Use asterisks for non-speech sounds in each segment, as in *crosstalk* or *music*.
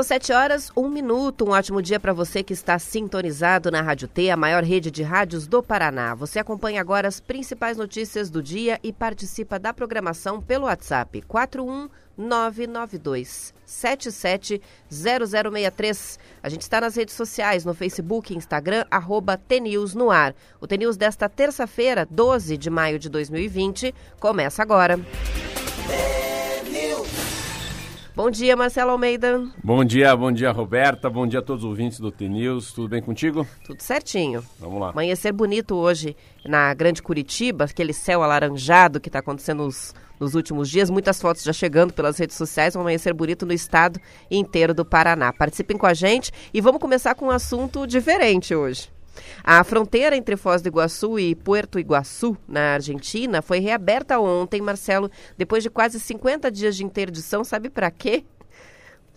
São sete horas, um minuto. Um ótimo dia para você que está sintonizado na Rádio T, a maior rede de rádios do Paraná. Você acompanha agora as principais notícias do dia e participa da programação pelo WhatsApp 41992 770063. A gente está nas redes sociais, no Facebook Instagram, arroba TNews no ar. O TNews desta terça-feira, 12 de maio de 2020, começa agora. Bom dia, Marcelo Almeida. Bom dia, bom dia, Roberta. Bom dia a todos os ouvintes do T-News. Tudo bem contigo? Tudo certinho. Vamos lá. Amanhecer bonito hoje na Grande Curitiba, aquele céu alaranjado que está acontecendo nos, nos, últimos dias. Muitas fotos já chegando pelas redes sociais. Um amanhecer bonito no estado inteiro do Paraná. Participem com a gente e vamos começar com um assunto diferente hoje. A fronteira entre Foz do Iguaçu e Puerto Iguaçu, na Argentina, foi reaberta ontem, Marcelo, depois de quase 50 dias de interdição. Sabe para quê?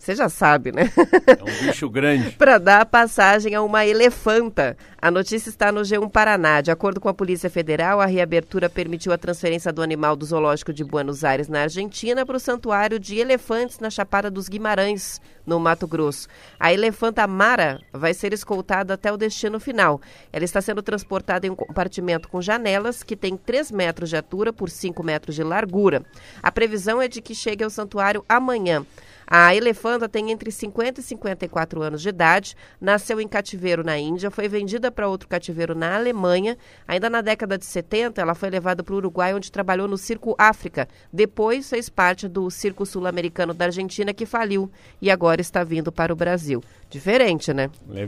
Você já sabe, né? É um bicho grande. *laughs* Para dar passagem a uma elefanta. A notícia está no G1 Paraná. De acordo com a Polícia Federal, a reabertura permitiu a transferência do animal do Zoológico de Buenos Aires, na Argentina, para o Santuário de Elefantes, na Chapada dos Guimarães, no Mato Grosso. A elefanta Mara vai ser escoltada até o destino final. Ela está sendo transportada em um compartimento com janelas que tem 3 metros de altura por 5 metros de largura. A previsão é de que chegue ao santuário amanhã. A elefanta tem entre 50 e 54 anos de idade, nasceu em cativeiro na Índia, foi vendida para outro cativeiro na Alemanha. Ainda na década de 70, ela foi levada para o Uruguai, onde trabalhou no Circo África. Depois fez parte do Circo Sul-Americano da Argentina, que faliu e agora está vindo para o Brasil. Diferente, né? É,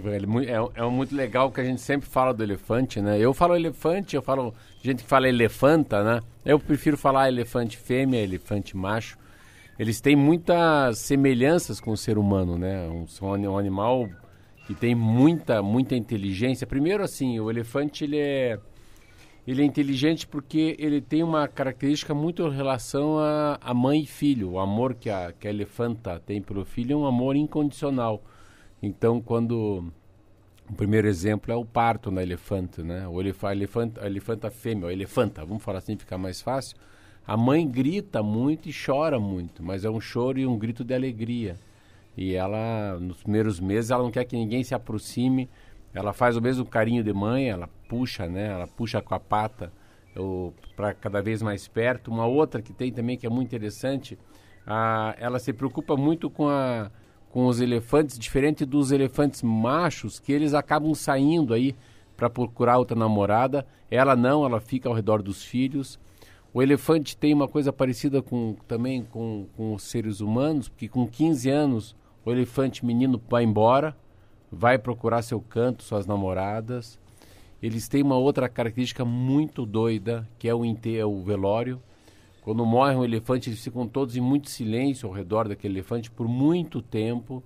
é, muito legal que a gente sempre fala do elefante, né? Eu falo elefante, eu falo gente que fala elefanta, né? Eu prefiro falar elefante fêmea, elefante macho eles têm muitas semelhanças com o ser humano, né? Um, um animal que tem muita, muita inteligência. Primeiro, assim, o elefante ele é, ele é inteligente porque ele tem uma característica muito em relação a, a mãe e filho. O amor que a, que a elefanta tem pelo filho é um amor incondicional. Então, quando o primeiro exemplo é o parto na elefanta, né? O elefanta, a elefanta, fêmea, elefanta, vamos falar assim, ficar mais fácil a mãe grita muito e chora muito, mas é um choro e um grito de alegria. E ela, nos primeiros meses, ela não quer que ninguém se aproxime. Ela faz o mesmo carinho de mãe, ela puxa, né? Ela puxa com a pata para cada vez mais perto. Uma outra que tem também que é muito interessante, a, ela se preocupa muito com, a, com os elefantes, diferente dos elefantes machos, que eles acabam saindo aí para procurar outra namorada. Ela não, ela fica ao redor dos filhos. O elefante tem uma coisa parecida com, também com, com os seres humanos, porque com 15 anos o elefante menino vai embora, vai procurar seu canto, suas namoradas. Eles têm uma outra característica muito doida, que é o, é o velório. Quando morre um elefante, eles ficam todos em muito silêncio ao redor daquele elefante por muito tempo.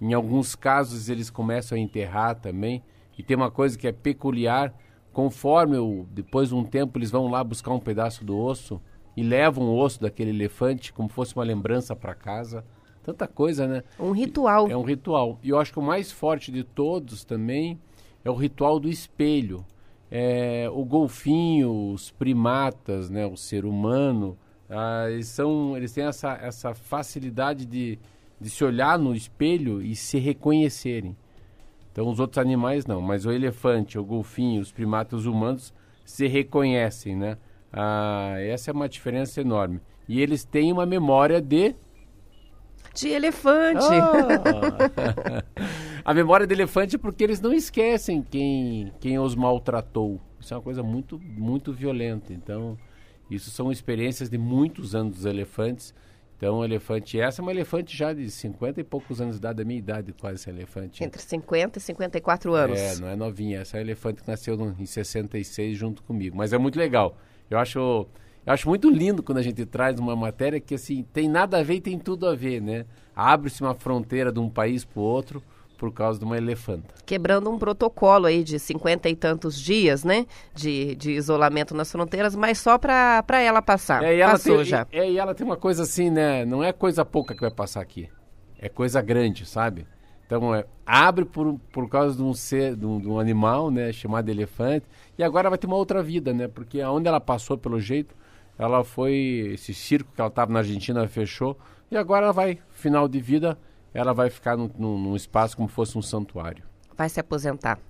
Em alguns casos, eles começam a enterrar também. E tem uma coisa que é peculiar, Conforme o, depois de um tempo eles vão lá buscar um pedaço do osso e levam o osso daquele elefante como fosse uma lembrança para casa. Tanta coisa, né? Um ritual. É um ritual. E eu acho que o mais forte de todos também é o ritual do espelho. É, o golfinho, os primatas, né, o ser humano, ah, eles, são, eles têm essa, essa facilidade de, de se olhar no espelho e se reconhecerem. Então os outros animais não, mas o elefante, o golfinho, os primatas humanos se reconhecem, né? Ah, essa é uma diferença enorme. E eles têm uma memória de de elefante. Ah. *laughs* a memória de elefante é porque eles não esquecem quem, quem os maltratou. Isso é uma coisa muito, muito violenta. Então, isso são experiências de muitos anos dos elefantes então, o elefante, essa é uma elefante já de 50 e poucos anos de idade, da minha idade quase essa elefante. Entre 50 e 54 anos. É, não é novinha, essa é elefante que nasceu no, em 66 junto comigo. Mas é muito legal. Eu acho, Eu acho muito lindo quando a gente traz uma matéria que assim tem nada a ver e tem tudo a ver, né? Abre-se uma fronteira de um país para o outro por causa de uma elefanta. Quebrando um protocolo aí de cinquenta e tantos dias, né? De, de isolamento nas fronteiras, mas só para ela passar. É, e ela Passou tem, já. E, é, e ela tem uma coisa assim, né? Não é coisa pouca que vai passar aqui. É coisa grande, sabe? Então, é, abre por, por causa de um, ser, de um, de um animal, né? Chamado elefante. E agora vai ter uma outra vida, né? Porque aonde ela passou, pelo jeito, ela foi... Esse circo que ela estava na Argentina fechou. E agora ela vai, final de vida, ela vai ficar num, num, espaço como fosse um santuário. Vai se aposentar.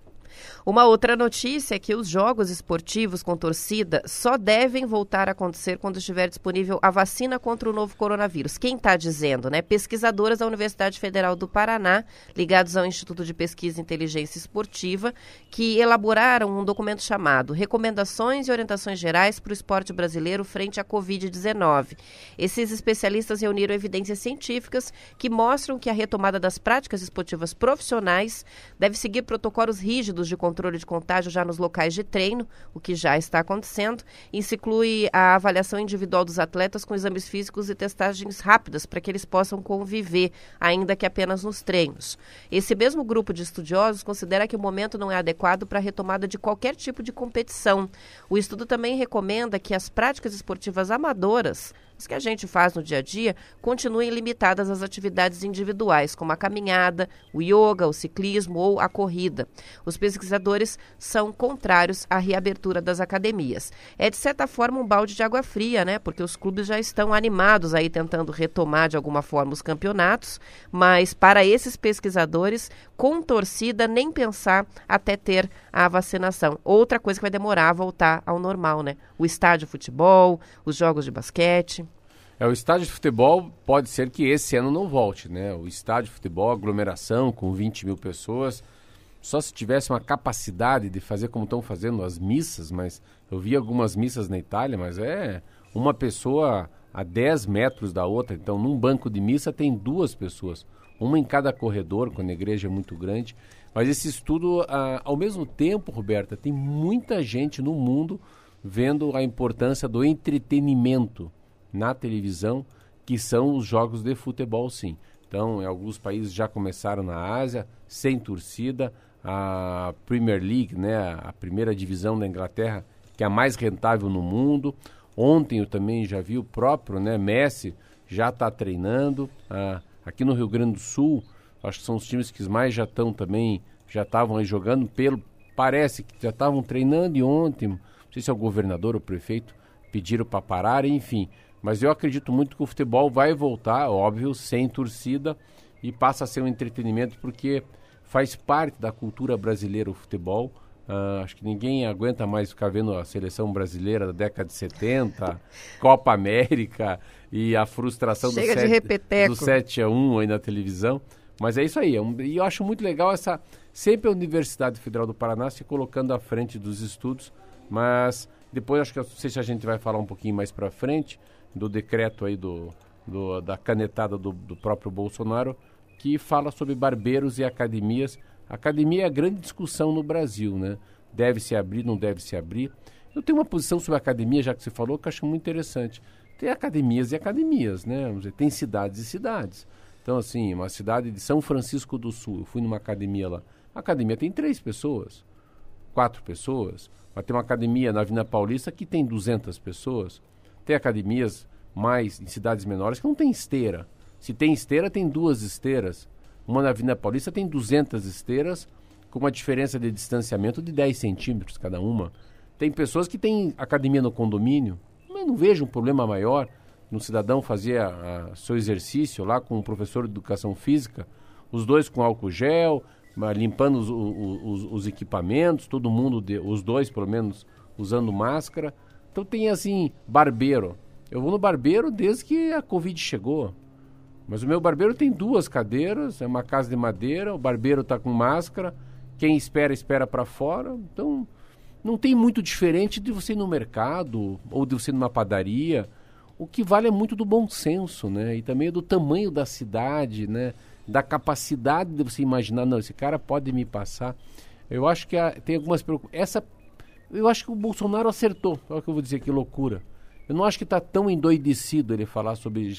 Uma outra notícia é que os jogos esportivos com torcida só devem voltar a acontecer quando estiver disponível a vacina contra o novo coronavírus. Quem está dizendo, né? Pesquisadoras da Universidade Federal do Paraná, ligados ao Instituto de Pesquisa e Inteligência Esportiva, que elaboraram um documento chamado Recomendações e Orientações Gerais para o Esporte Brasileiro frente à Covid-19. Esses especialistas reuniram evidências científicas que mostram que a retomada das práticas esportivas profissionais deve seguir protocolos rígidos de controle de contágio já nos locais de treino, o que já está acontecendo. Isso inclui a avaliação individual dos atletas com exames físicos e testagens rápidas para que eles possam conviver, ainda que apenas nos treinos. Esse mesmo grupo de estudiosos considera que o momento não é adequado para a retomada de qualquer tipo de competição. O estudo também recomenda que as práticas esportivas amadoras as que a gente faz no dia a dia continuem limitadas às atividades individuais, como a caminhada, o yoga, o ciclismo ou a corrida. Os pesquisadores são contrários à reabertura das academias. É, de certa forma, um balde de água fria, né? Porque os clubes já estão animados aí tentando retomar de alguma forma os campeonatos, mas para esses pesquisadores, com torcida, nem pensar até ter a vacinação. Outra coisa que vai demorar a voltar ao normal, né? O estádio de futebol, os jogos de basquete. É, o estádio de futebol pode ser que esse ano não volte, né? O estádio de futebol, aglomeração com 20 mil pessoas, só se tivesse uma capacidade de fazer como estão fazendo as missas, mas eu vi algumas missas na Itália, mas é uma pessoa a 10 metros da outra. Então, num banco de missa tem duas pessoas, uma em cada corredor, quando a igreja é muito grande. Mas esse estudo, ah, ao mesmo tempo, Roberta, tem muita gente no mundo vendo a importância do entretenimento na televisão, que são os jogos de futebol, sim. Então, em alguns países já começaram na Ásia, sem torcida. A Premier League, né, a primeira divisão da Inglaterra, que é a mais rentável no mundo. Ontem eu também já vi o próprio né, Messi já está treinando. Ah, aqui no Rio Grande do Sul, acho que são os times que mais já estão também, já estavam aí jogando. Pelo, parece que já estavam treinando e ontem, não sei se é o governador ou o prefeito, pediram para parar, enfim. Mas eu acredito muito que o futebol vai voltar, óbvio, sem torcida e passa a ser um entretenimento porque faz parte da cultura brasileira o futebol. Uh, acho que ninguém aguenta mais ficar vendo a seleção brasileira da década de 70, *laughs* Copa América e a frustração do 7, do 7 a 1 aí na televisão. Mas é isso aí. É um, e eu acho muito legal essa. Sempre a Universidade Federal do Paraná se colocando à frente dos estudos. Mas depois acho que não sei se a gente vai falar um pouquinho mais para frente do decreto aí do, do da canetada do, do, próprio Bolsonaro, que fala sobre barbeiros e academias. academia é a grande discussão no Brasil, né? Deve se abrir, não deve se abrir. Eu tenho uma posição sobre academia, já que você falou, que eu acho muito interessante. Tem academias e academias, né? Vamos dizer, tem cidades e cidades. Então, assim, uma cidade de São Francisco do Sul, eu fui numa academia lá. A academia tem três pessoas, quatro pessoas. Mas tem uma academia na Avenida Paulista que tem 200 pessoas. Tem academias mais em cidades menores que não tem esteira. Se tem esteira, tem duas esteiras. Uma na Avenida Paulista tem 200 esteiras, com uma diferença de distanciamento de 10 centímetros cada uma. Tem pessoas que têm academia no condomínio, mas não vejo um problema maior no cidadão fazer a, a, seu exercício lá com um professor de educação física, os dois com álcool gel, limpando os, os, os equipamentos, todo mundo, de, os dois pelo menos, usando máscara. Então tem assim, barbeiro. Eu vou no barbeiro desde que a Covid chegou. Mas o meu barbeiro tem duas cadeiras, é uma casa de madeira, o barbeiro está com máscara, quem espera, espera para fora. Então, não tem muito diferente de você ir no mercado ou de você ir numa padaria. O que vale é muito do bom senso, né? E também do tamanho da cidade, né? Da capacidade de você imaginar, não, esse cara pode me passar. Eu acho que tem algumas preocupações. Essa eu acho que o Bolsonaro acertou. Olha o que eu vou dizer, que loucura. Eu não acho que está tão endoidecido ele falar sobre.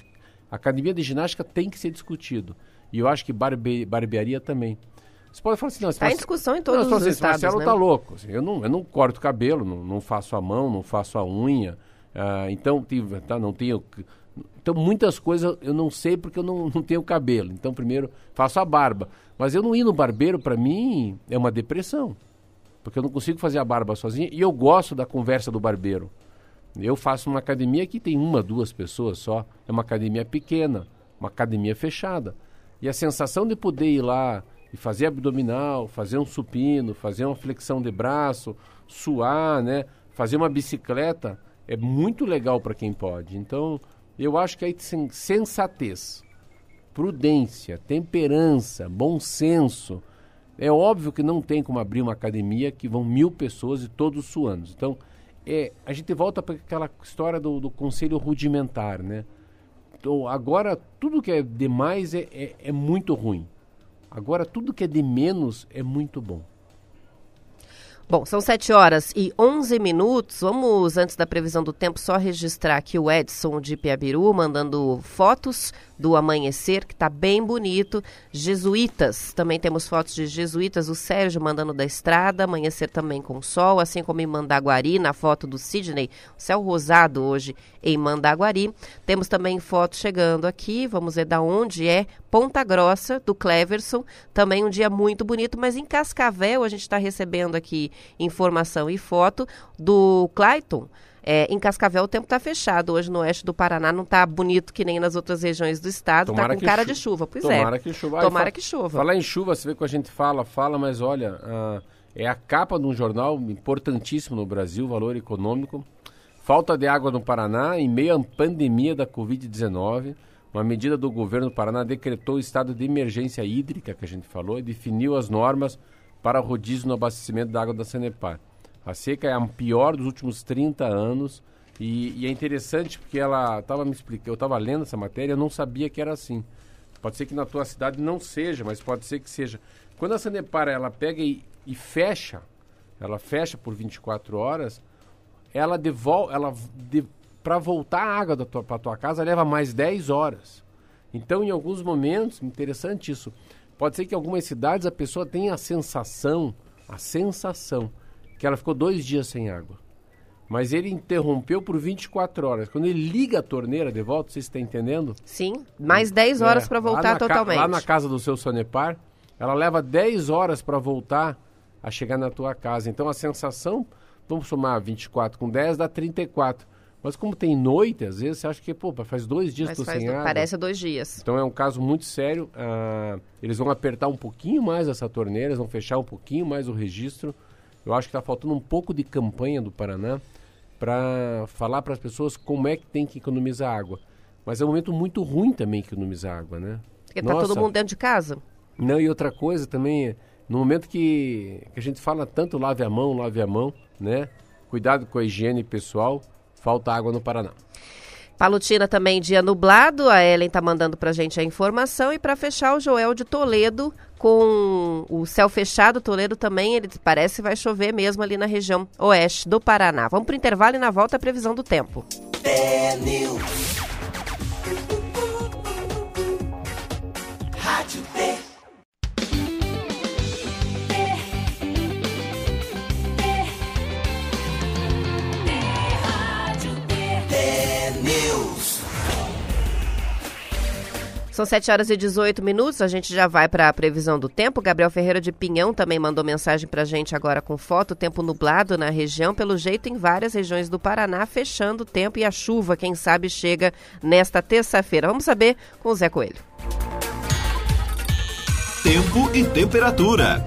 A academia de ginástica tem que ser discutido. E eu acho que barbe... barbearia também. Você pode falar assim, não... Está em discussão em todos não, os assim, estados, Marcelo né? tá louco. Assim, eu, não, eu não corto cabelo, não, não faço a mão, não faço a unha. Uh, então, tá, não tenho... Então, muitas coisas eu não sei porque eu não, não tenho cabelo. Então, primeiro, faço a barba. Mas eu não ir no barbeiro, para mim, é uma depressão. Porque eu não consigo fazer a barba sozinho. E eu gosto da conversa do barbeiro. Eu faço uma academia que tem uma, duas pessoas só. É uma academia pequena, uma academia fechada. E a sensação de poder ir lá e fazer abdominal, fazer um supino, fazer uma flexão de braço, suar, né? Fazer uma bicicleta é muito legal para quem pode. Então, eu acho que aí tem sensatez, prudência, temperança, bom senso. É óbvio que não tem como abrir uma academia que vão mil pessoas e todos suando. Então, é, a gente volta para aquela história do, do, conselho rudimentar, né? Então, agora, tudo que é demais é, é, é muito ruim. Agora, tudo que é de menos é muito bom. Bom, são 7 horas e 11 minutos. Vamos, antes da previsão do tempo, só registrar aqui o Edson de Piabiru mandando fotos do amanhecer, que está bem bonito. Jesuítas, também temos fotos de jesuítas. O Sérgio mandando da estrada, amanhecer também com sol, assim como em Mandaguari, na foto do Sidney, céu rosado hoje em Mandaguari. Temos também fotos chegando aqui, vamos ver da onde é. Ponta Grossa, do Cleverson, também um dia muito bonito, mas em Cascavel a gente está recebendo aqui informação e foto do Clayton. É, em Cascavel o tempo está fechado. Hoje no oeste do Paraná não está bonito que nem nas outras regiões do estado. Está com cara de chuva. Pois Tomara é. Tomara que chova. Tomara que chova. Falar em chuva, você vê que a gente fala, fala, mas olha, uh, é a capa de um jornal importantíssimo no Brasil, valor econômico. Falta de água no Paraná em meio à pandemia da Covid-19. Uma medida do governo do Paraná decretou o estado de emergência hídrica, que a gente falou, e definiu as normas para rodízio no abastecimento da água da Sanepar. A seca é a pior dos últimos 30 anos e, e é interessante porque ela estava me explicando, eu estava lendo essa matéria, eu não sabia que era assim. Pode ser que na tua cidade não seja, mas pode ser que seja. Quando a Sanepar ela pega e, e fecha, ela fecha por 24 horas, ela devolve, ela de, para voltar a água para tua casa leva mais 10 horas. Então, em alguns momentos, interessante isso, Pode ser que em algumas cidades a pessoa tenha a sensação, a sensação, que ela ficou dois dias sem água. Mas ele interrompeu por 24 horas. Quando ele liga a torneira de volta, você está entendendo? Sim, mais 10 horas é, para voltar lá totalmente. lá na casa do seu Sonepar, ela leva 10 horas para voltar a chegar na tua casa. Então a sensação, vamos somar 24 com 10, dá 34. Mas como tem noite, às vezes você acha que, pô, faz dois dias que sem água. Parece dois dias. Então é um caso muito sério. Ah, eles vão apertar um pouquinho mais essa torneira, eles vão fechar um pouquinho mais o registro. Eu acho que está faltando um pouco de campanha do Paraná para falar para as pessoas como é que tem que economizar água. Mas é um momento muito ruim também economizar água, né? Porque está todo mundo dentro de casa. Não, e outra coisa também, no momento que, que a gente fala tanto lave a mão, lave a mão, né? Cuidado com a higiene pessoal falta água no Paraná. Palutina também dia nublado, a Ellen tá mandando pra gente a informação e para fechar o Joel de Toledo com o céu fechado, Toledo também, ele parece que vai chover mesmo ali na região oeste do Paraná. Vamos pro intervalo e na volta a previsão do tempo. É São 7 horas e 18 minutos, a gente já vai para a previsão do tempo. Gabriel Ferreira de Pinhão também mandou mensagem para a gente agora com foto, tempo nublado na região, pelo jeito em várias regiões do Paraná, fechando o tempo e a chuva, quem sabe, chega nesta terça-feira. Vamos saber com o Zé Coelho. Tempo e temperatura.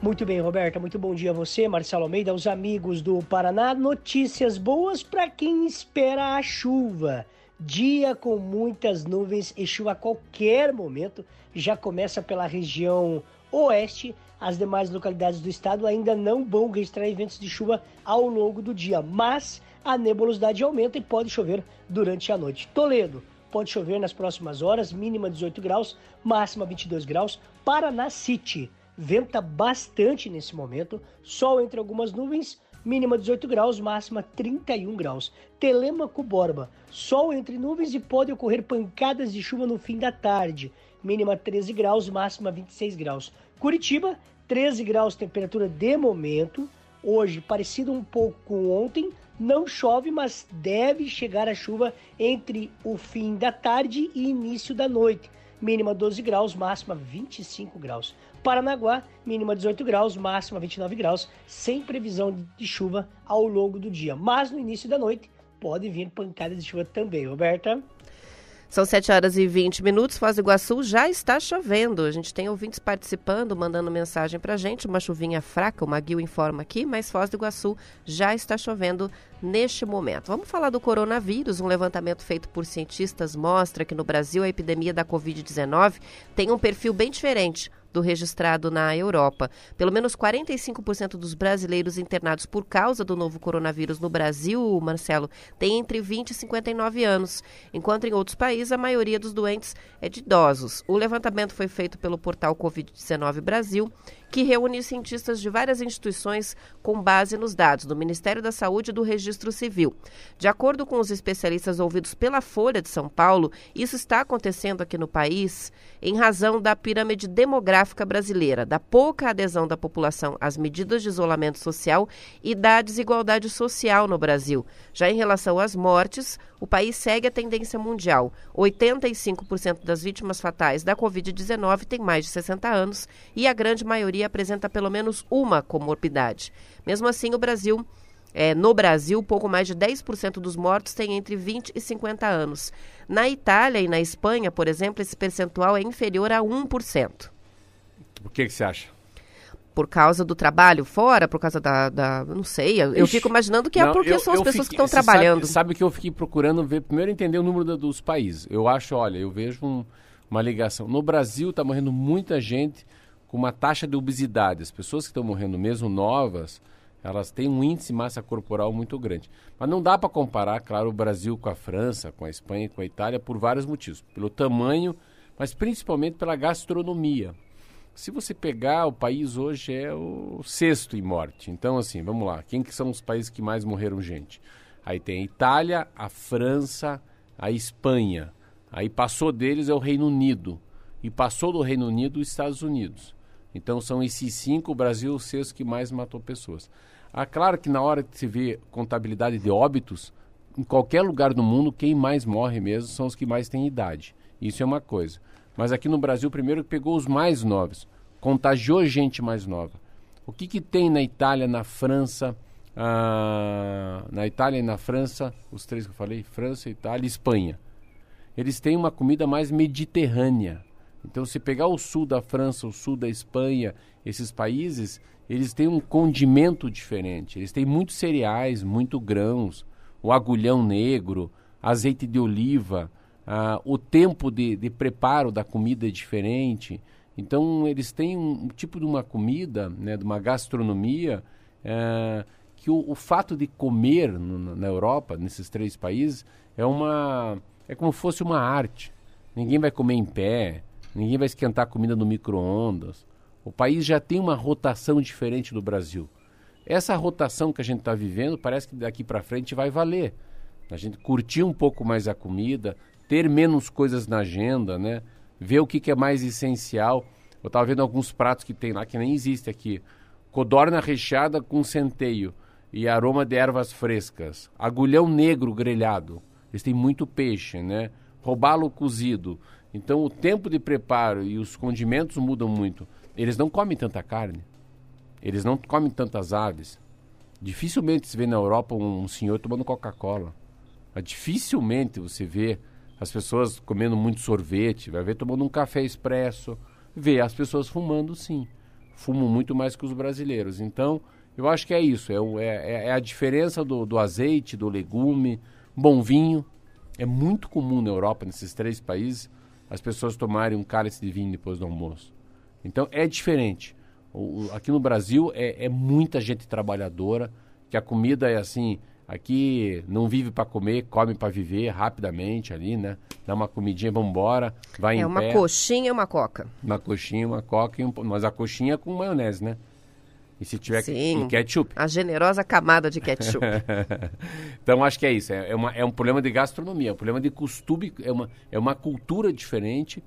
Muito bem, Roberta, muito bom dia a você, Marcelo Almeida, aos amigos do Paraná. Notícias boas para quem espera a chuva. Dia com muitas nuvens e chuva a qualquer momento. Já começa pela região oeste. As demais localidades do estado ainda não vão registrar eventos de chuva ao longo do dia, mas a nebulosidade aumenta e pode chover durante a noite. Toledo, pode chover nas próximas horas, mínima 18 graus, máxima 22 graus. Paraná City, venta bastante nesse momento, sol entre algumas nuvens, mínima 18 graus, máxima 31 graus. Telêmaco Borba, sol entre nuvens e pode ocorrer pancadas de chuva no fim da tarde, mínima 13 graus, máxima 26 graus. Curitiba, 13 graus, temperatura de momento. Hoje, parecido um pouco com ontem, não chove, mas deve chegar a chuva entre o fim da tarde e início da noite. Mínima 12 graus, máxima 25 graus. Paranaguá, mínima 18 graus, máxima 29 graus, sem previsão de chuva ao longo do dia. Mas no início da noite pode vir pancadas de chuva também, Roberta. São 7 horas e 20 minutos. Foz do Iguaçu já está chovendo. A gente tem ouvintes participando, mandando mensagem para gente. Uma chuvinha fraca, o Maguil informa aqui, mas Foz do Iguaçu já está chovendo neste momento. Vamos falar do coronavírus. Um levantamento feito por cientistas mostra que no Brasil a epidemia da Covid-19 tem um perfil bem diferente do registrado na Europa. Pelo menos 45% dos brasileiros internados por causa do novo coronavírus no Brasil, Marcelo, tem entre 20 e 59 anos, enquanto em outros países a maioria dos doentes é de idosos. O levantamento foi feito pelo portal Covid-19 Brasil que reúne cientistas de várias instituições com base nos dados do Ministério da Saúde e do Registro Civil. De acordo com os especialistas ouvidos pela Folha de São Paulo, isso está acontecendo aqui no país em razão da pirâmide demográfica brasileira, da pouca adesão da população às medidas de isolamento social e da desigualdade social no Brasil. Já em relação às mortes, o país segue a tendência mundial. 85% das vítimas fatais da Covid-19 têm mais de 60 anos e a grande maioria apresenta pelo menos uma comorbidade. Mesmo assim, o Brasil é, no Brasil, pouco mais de 10% dos mortos têm entre 20 e 50 anos. Na Itália e na Espanha, por exemplo, esse percentual é inferior a 1%. O que, que você acha? por causa do trabalho fora, por causa da. da não sei, eu, Ixi, fico imaginando que é não, é porque eu, são as pessoas fiquei, que estão trabalhando. Sabe, sabe, que eu fiquei procurando ver, primeiro entender o número da, dos países. Eu acho, olha, eu vejo um, uma ligação. No Brasil está morrendo muita gente com uma taxa de obesidade. As pessoas que estão morrendo, mesmo novas, elas têm um índice de massa corporal muito grande. Mas não dá para comparar, claro, o Brasil com a França, com a Espanha, com a Itália, por vários motivos. Pelo tamanho, mas principalmente pela gastronomia. Se você pegar, o país hoje é o sexto em morte. Então, assim, vamos lá. Quem que são os países que mais morreram gente? Aí tem a Itália, a França, a Espanha. Aí passou deles é o Reino Unido. E passou do Reino Unido os Estados Unidos. Então são esses cinco, o Brasil o sexto que mais matou pessoas. Ah, claro que na hora que se vê contabilidade de óbitos, em qualquer lugar do mundo, quem mais morre mesmo são os que mais têm idade. Isso é uma coisa. Mas aqui no Brasil, primeiro pegou os mais novos, contagiou gente mais nova. O que, que tem na Itália, na França, ah, na Itália e na França, os três que eu falei, França, Itália e Espanha. Eles têm uma comida mais mediterrânea. Então, se pegar o sul da França, o sul da Espanha, esses países, eles têm um condimento diferente. Eles têm muitos cereais, muito grãos, o agulhão negro, azeite de oliva, ah, o tempo de, de, preparo da comida é diferente. Então, eles têm um, um tipo de uma comida, né, de uma gastronomia, é, que o, o, fato de comer no, na Europa, nesses três países, é, uma, é como se fosse uma arte. Ninguém vai comer em pé, ninguém vai esquentar comida no micro-ondas. O país já tem uma rotação diferente do Brasil. Essa rotação que a gente está vivendo parece que daqui para frente vai valer. A gente curtir um pouco mais a comida, ter menos coisas na agenda, né? Ver o que, que é mais essencial. Eu estava vendo alguns pratos que tem lá que nem existe aqui. Codorna recheada com centeio e aroma de ervas frescas. Agulhão negro grelhado. Eles têm muito peixe, né? Robalo cozido. Então o tempo de preparo e os condimentos mudam muito. Eles não comem tanta carne. Eles não comem tantas aves. Dificilmente se vê na Europa um, um senhor tomando Coca-Cola. Dificilmente você vê as pessoas comendo muito sorvete, vai ver tomando um café expresso, vê as pessoas fumando sim. Fumam muito mais que os brasileiros. Então, eu acho que é isso. É, é, é a diferença do, do azeite, do legume, bom vinho. É muito comum na Europa, nesses três países, as pessoas tomarem um cálice de vinho depois do almoço. Então, é diferente. O, o, aqui no Brasil é, é muita gente trabalhadora, que a comida é assim, Aqui não vive para comer, come para viver rapidamente ali, né? Dá uma comidinha, vamos embora, vai é, em uma pé. coxinha e uma coca. Uma coxinha, uma coca, e um... mas a coxinha com maionese, né? E se tiver Sim. ketchup. A generosa camada de ketchup. *laughs* então acho que é isso. É, uma, é um problema de gastronomia, é um problema de costume, é uma, é uma cultura diferente.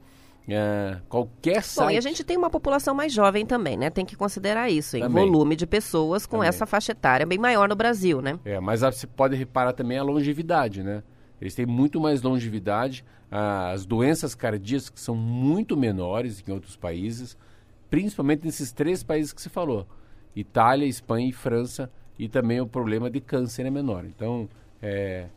É, qualquer site... Bom, e a gente tem uma população mais jovem também, né? Tem que considerar isso, em volume de pessoas com Também. essa faixa etária bem maior no Brasil, né? É, mas você pode reparar também a longevidade, né? Eles têm muito mais longevidade, ah, as doenças cardíacas que são muito menores que em outros países, principalmente nesses três países que você falou: Itália, Espanha e França, e também o problema de câncer é menor. Então, é,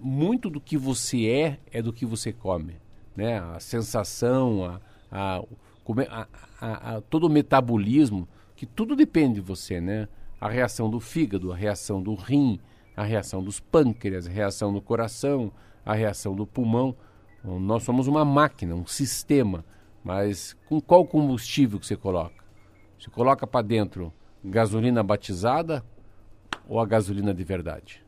muito do que você é é do que você come, né? A sensação, a, come- a- a- a- todo o metabolismo, que tudo depende de você, né? A reação do fígado, a reação do rim, a reação dos pâncreas, a reação do coração, a reação do pulmão. Nós somos uma máquina, um sistema, mas com qual combustível que você coloca? Você coloca para dentro gasolina batizada ou a gasolina de verdade?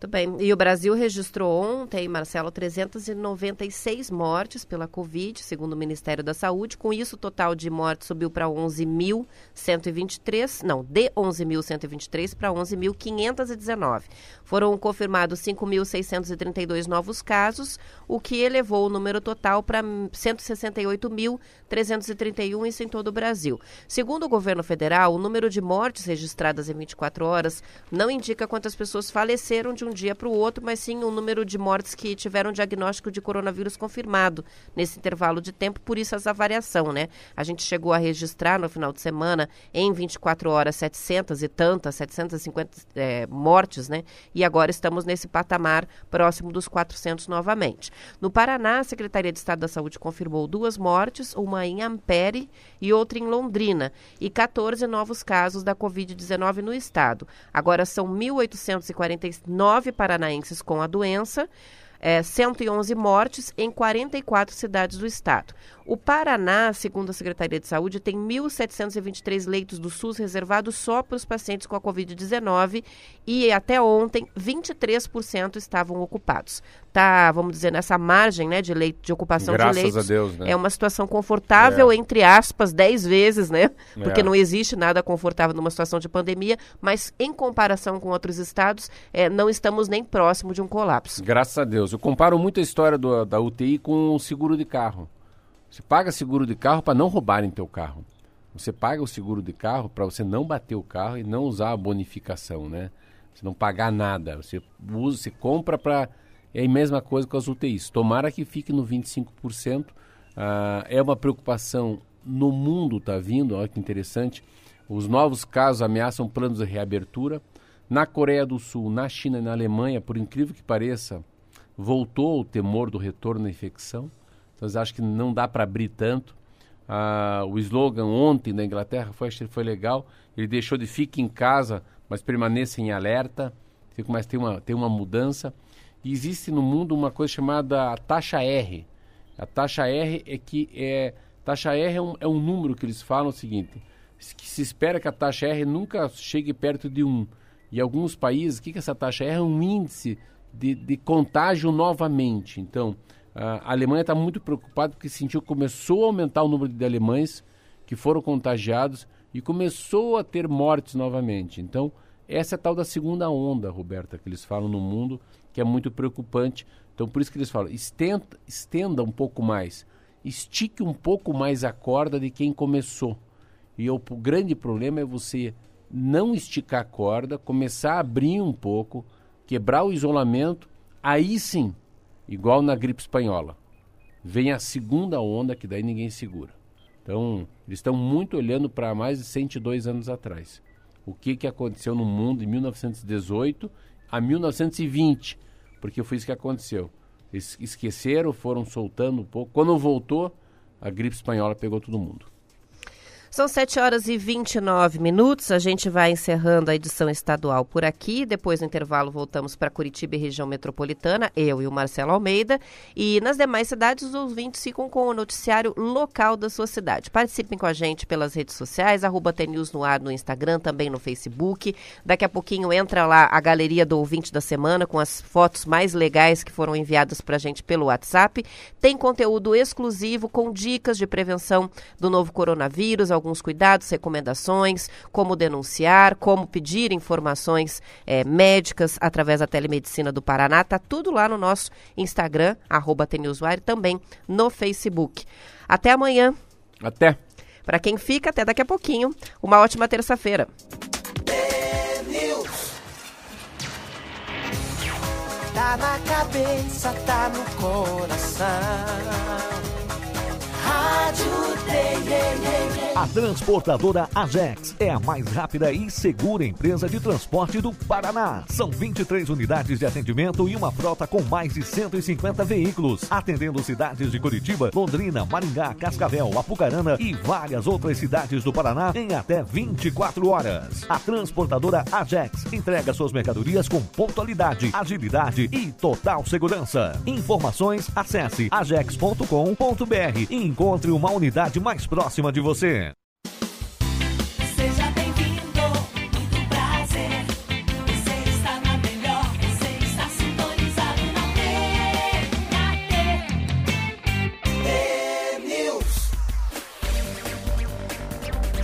Muito bem. E o Brasil registrou ontem, Marcelo, 396 mortes pela Covid, segundo o Ministério da Saúde. Com isso, o total de mortes subiu para 11.123, não, de 11.123 para 11.519. Foram confirmados 5.632 novos casos, o que elevou o número total para 168.331, isso em todo o Brasil. Segundo o governo federal, o número de mortes registradas em 24 horas não indica quantas pessoas faleceram de um dia para o outro, mas sim o número de mortes que tiveram diagnóstico de coronavírus confirmado nesse intervalo de tempo, por isso essa variação, né? A gente chegou a registrar no final de semana, em 24 horas, 700 e tantas, 750 eh, mortes, né? E agora estamos nesse patamar próximo dos 400 novamente. No Paraná, a Secretaria de Estado da Saúde confirmou duas mortes, uma em Ampere e outra em Londrina, e 14 novos casos da Covid-19 no estado. Agora são 1.849 paranaenses com a doença. É, 111 mortes em 44 cidades do estado. O Paraná, segundo a Secretaria de Saúde, tem 1.723 leitos do SUS reservados só para os pacientes com a Covid-19 e até ontem 23% estavam ocupados. Tá, vamos dizer, nessa margem né, de, leito, de ocupação Graças de leitos. a Deus, né? É uma situação confortável, É. entre aspas, 10 vezes, né? Porque É. não existe nada confortável numa situação de pandemia, mas em comparação com outros estados, é, não estamos nem próximo de um colapso. Graças a Deus. Eu comparo muito a história do- da UTI com o seguro de carro. Você paga seguro de carro para não roubarem teu carro. Você paga o seguro de carro para você não bater o carro e não usar a bonificação, né? Você não pagar nada. Você usa, você compra para é a mesma coisa com as UTIs. Tomara que fique no 25%. Ah, é uma preocupação no mundo está vindo, olha que interessante. Os novos casos ameaçam planos de reabertura. Na Coreia do Sul, na China e na Alemanha, por incrível que pareça, voltou o temor do retorno da infecção. Então, eles acham que não dá para abrir tanto. Ah, o slogan ontem da Inglaterra foi, foi legal. Ele deixou de fique em casa, mas permaneça em alerta. A ter uma, ter uma mudança. E existe no mundo uma coisa chamada taxa R. A taxa R é que é. Taxa R é um, é um número que eles falam o seguinte: que se espera que a taxa R nunca chegue perto de 1. E alguns países, o que, que essa taxa R é? um índice de, de contágio novamente. Então, a Alemanha está muito preocupada porque sentiu que começou a aumentar o número de alemães que foram contagiados e começou a ter mortes novamente. Então, essa é a tal da segunda onda, Roberta, que eles falam no mundo, que é muito preocupante. Então, por isso que eles falam, estenda, estenda um pouco mais, estique um pouco mais a corda de quem começou. E o, grande problema é você não esticar a corda, começar a abrir um pouco, quebrar o isolamento, aí sim, igual na gripe espanhola, vem a segunda onda que daí ninguém segura. Então, eles estão muito olhando para mais de 102 anos atrás. O que, que aconteceu no mundo em 1918 a 1920, porque foi isso que aconteceu. Eles esqueceram, foram soltando um pouco. Quando voltou, a gripe espanhola pegou todo mundo. São 7 horas e 29 minutos. A gente vai encerrando a edição estadual por aqui. Depois do intervalo, voltamos para Curitiba e região metropolitana, eu e o Marcelo Almeida. E nas demais cidades, os ouvintes ficam com o noticiário local da sua cidade. Participem com a gente pelas redes sociais, arroba TNews no ar no Instagram, também no Facebook. Daqui a pouquinho entra lá a galeria do ouvinte da semana com as fotos mais legais que foram enviadas para a gente pelo WhatsApp. Tem conteúdo exclusivo com dicas de prevenção do novo coronavírus alguns cuidados, recomendações, como denunciar, como pedir informações é, médicas através da telemedicina do Paraná. Tá tudo lá no nosso Instagram, arroba também no Facebook. Até amanhã. Até. Para quem fica, até daqui a pouquinho. Uma ótima terça-feira. Tá na cabeça, tá no coração. A transportadora Ajax é a mais rápida e segura empresa de transporte do Paraná. São 23 unidades de atendimento e uma frota com mais de 150 veículos, atendendo cidades de Curitiba, Londrina, Maringá, Cascavel, Apucarana e várias outras cidades do Paraná em até 24 horas. A transportadora Ajax entrega suas mercadorias com pontualidade, agilidade e total segurança. Informações, acesse ajax.com.br e encontre uma unidade mais próxima de você.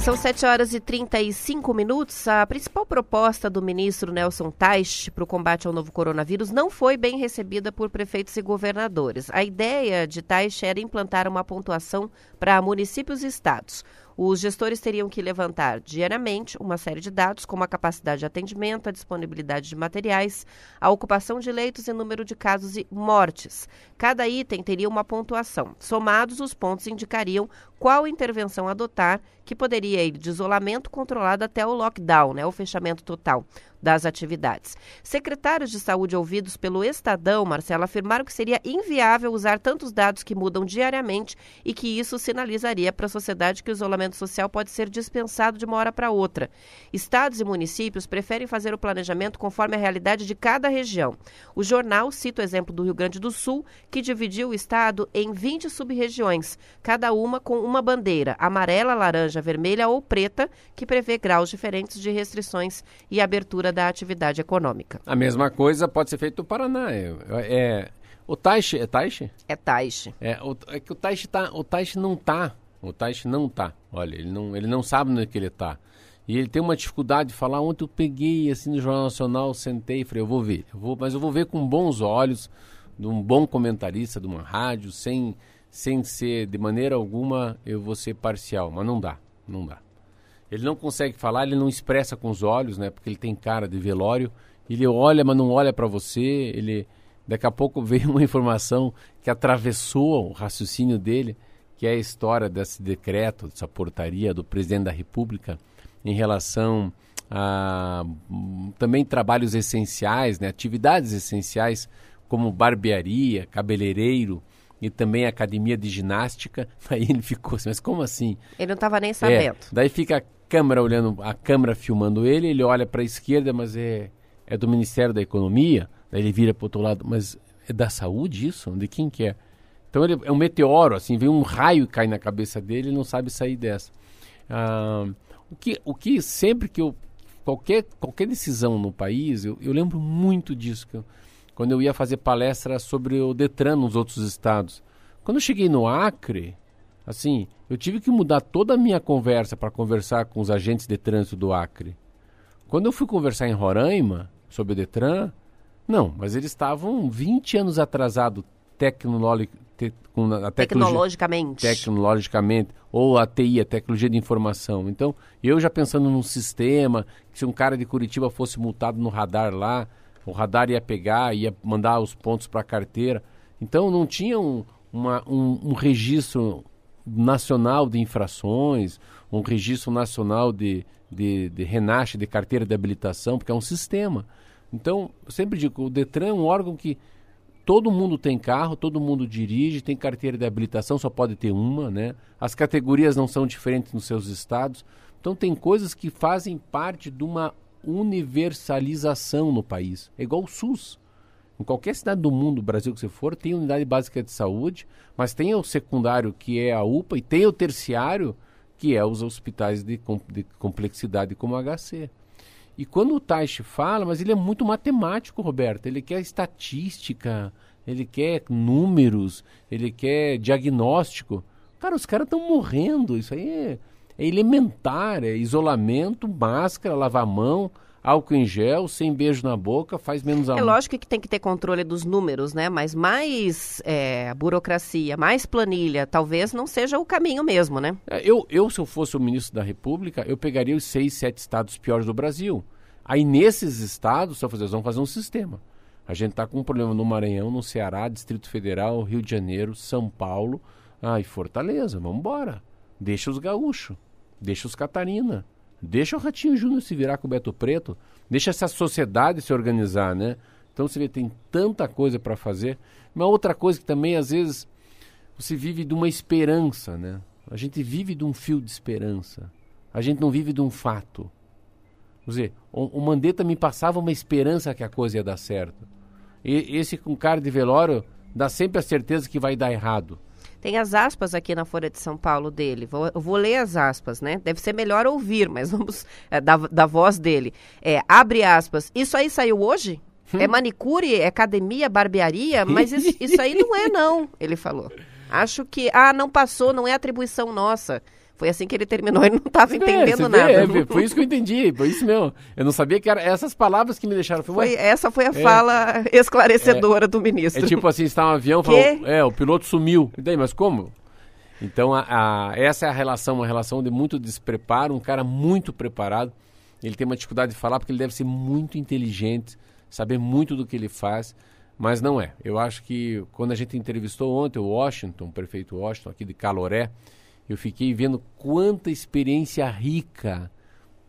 São 7 horas e 35 minutos. A principal proposta do ministro Nelson Teich para o combate ao novo coronavírus não foi bem recebida por prefeitos e governadores. A ideia de Teich era implantar uma pontuação para municípios e estados. Os gestores teriam que levantar diariamente uma série de dados, como a capacidade de atendimento, a disponibilidade de materiais, a ocupação de leitos e número de casos e mortes. Cada item teria uma pontuação. Somados, os pontos indicariam qual intervenção adotar, que poderia ir de isolamento controlado até o lockdown, né, o fechamento total das atividades. Secretários de saúde ouvidos pelo Estadão, Marcelo, afirmaram que seria inviável usar tantos dados que mudam diariamente e que isso sinalizaria para a sociedade que o isolamento social pode ser dispensado de uma hora para outra. Estados e municípios preferem fazer o planejamento conforme a realidade de cada região. O jornal cita o exemplo do Rio Grande do Sul, que dividiu o estado em 20 sub-regiões, cada uma com uma bandeira, amarela, laranja, vermelha ou preta, que prevê graus diferentes de restrições e abertura da atividade econômica. A mesma coisa pode ser feita no Paraná. É, é, o Taixe, é Taixe? É Taixe. É, o, é que o Taixe, tá, o Taixe não tá. O Taixe não tá. Olha, ele não, ele não sabe onde é que ele tá. E ele tem uma dificuldade de falar. Ontem eu peguei assim no Jornal Nacional, sentei e falei, eu vou ver. Eu vou, mas eu vou ver com bons olhos, de um bom comentarista, de uma rádio, sem, sem ser, de maneira alguma, eu vou ser parcial. Mas não dá, não dá. Ele não consegue falar, ele não expressa com os olhos, né? Porque ele tem cara de velório. Ele olha, mas não olha para você. Ele daqui a pouco *laughs* veio uma informação que atravessou o raciocínio dele, que é a história desse decreto, dessa portaria do presidente da República em relação a também trabalhos essenciais, né? Atividades essenciais como barbearia, cabeleireiro, e também academia de ginástica. *laughs* Aí ele ficou assim, mas como assim? Ele não estava nem sabendo. É, daí fica a câmera olhando, a câmera filmando ele, ele olha para a esquerda, mas é, é do Ministério da Economia. Daí ele vira para outro lado, mas é da saúde isso? De quem que é? Então ele é um meteoro, assim, vem um raio e cai na cabeça dele, ele não sabe sair dessa. Ah, o, que, o que sempre que eu qualquer qualquer decisão no país, eu, eu lembro muito disso que eu, quando eu ia fazer palestra sobre o Detran nos outros estados. Quando eu cheguei no Acre, assim, eu tive que mudar toda a minha conversa para conversar com os agentes de trânsito do Acre. Quando eu fui conversar em Roraima sobre o Detran, não, mas eles estavam 20 anos atrasados te, com a tecnologicamente. Tecnologicamente. Ou a TI, a tecnologia de informação. Então, eu já pensando num sistema, que se um cara de Curitiba fosse multado no radar lá, o radar ia pegar, ia mandar os pontos para a carteira. Então não tinha um, uma, um, um, registro nacional de infrações, um registro nacional de, de, de renache de carteira de habilitação, porque é um sistema. Então, eu sempre digo, o Detran é um órgão que todo mundo tem carro, todo mundo dirige, tem carteira de habilitação, só pode ter uma, né? As categorias não são diferentes nos seus estados. Então tem coisas que fazem parte de uma universalização no país. É igual o SUS. Em qualquer cidade do mundo, Brasil que você for, tem unidade básica de saúde, mas tem o secundário, que é a UPA, e tem o terciário, que é os hospitais de, de complexidade como HC. E quando o Taish fala, mas ele é muito matemático, Roberto, ele quer estatística, ele quer números, ele quer diagnóstico. Cara, os caras estão morrendo, isso aí é, é elementar, é isolamento, máscara, lavar a mão, álcool em gel, sem beijo na boca, faz menos a É lógico que tem que ter controle dos números, né? Mas mais é, burocracia, mais planilha, talvez não seja o caminho mesmo, né? É, Eu, eu, se eu fosse o ministro da República, eu pegaria os seis, sete estados piores do Brasil. Aí nesses estados, só fazer, eles vão fazer um sistema. A gente está com um problema no Maranhão, no Ceará, Distrito Federal, Rio de Janeiro, São Paulo, ah, e Fortaleza. Vamos embora. Deixa os gaúchos, deixa os Catarina, deixa o Ratinho Júnior se virar com o Beto Preto, deixa essa sociedade se organizar, né? Então você vê, tem tanta coisa para fazer. Uma outra coisa que também, às vezes, você vive de uma esperança, né? A gente vive de um fio de esperança. A gente não vive de um fato. Quer dizer, o, Mandetta me passava uma esperança que a coisa ia dar certo. E esse com cara de velório dá sempre a certeza que vai dar errado. Tem as aspas aqui na Folha de São Paulo dele. Vou, eu vou ler as aspas, né? Deve ser melhor ouvir, mas *laughs* vamos é, da, da voz dele. É, abre aspas. Isso aí saiu hoje? É manicure, é academia, barbearia, mas isso, isso aí não é, não, ele falou. Acho que. Ah, não passou, não é atribuição nossa. Foi assim que ele terminou, ele não estava entendendo você nada. é, foi isso que eu entendi, foi isso mesmo. Eu não sabia que eram essas palavras que me deixaram. Foi, essa foi a fala *laughs* esclarecedora do ministro. É tipo assim, está um avião, *laughs* falou, é, o piloto sumiu. E daí, mas como? Então, a, a- essa é a relação, uma relação de muito despreparo, um cara muito preparado. Ele tem uma dificuldade de falar porque ele deve ser muito inteligente, saber muito do que ele faz, mas não é. Eu acho que quando a gente entrevistou ontem o Washington, o prefeito Washington, aqui de Caloré, eu fiquei vendo quanta experiência rica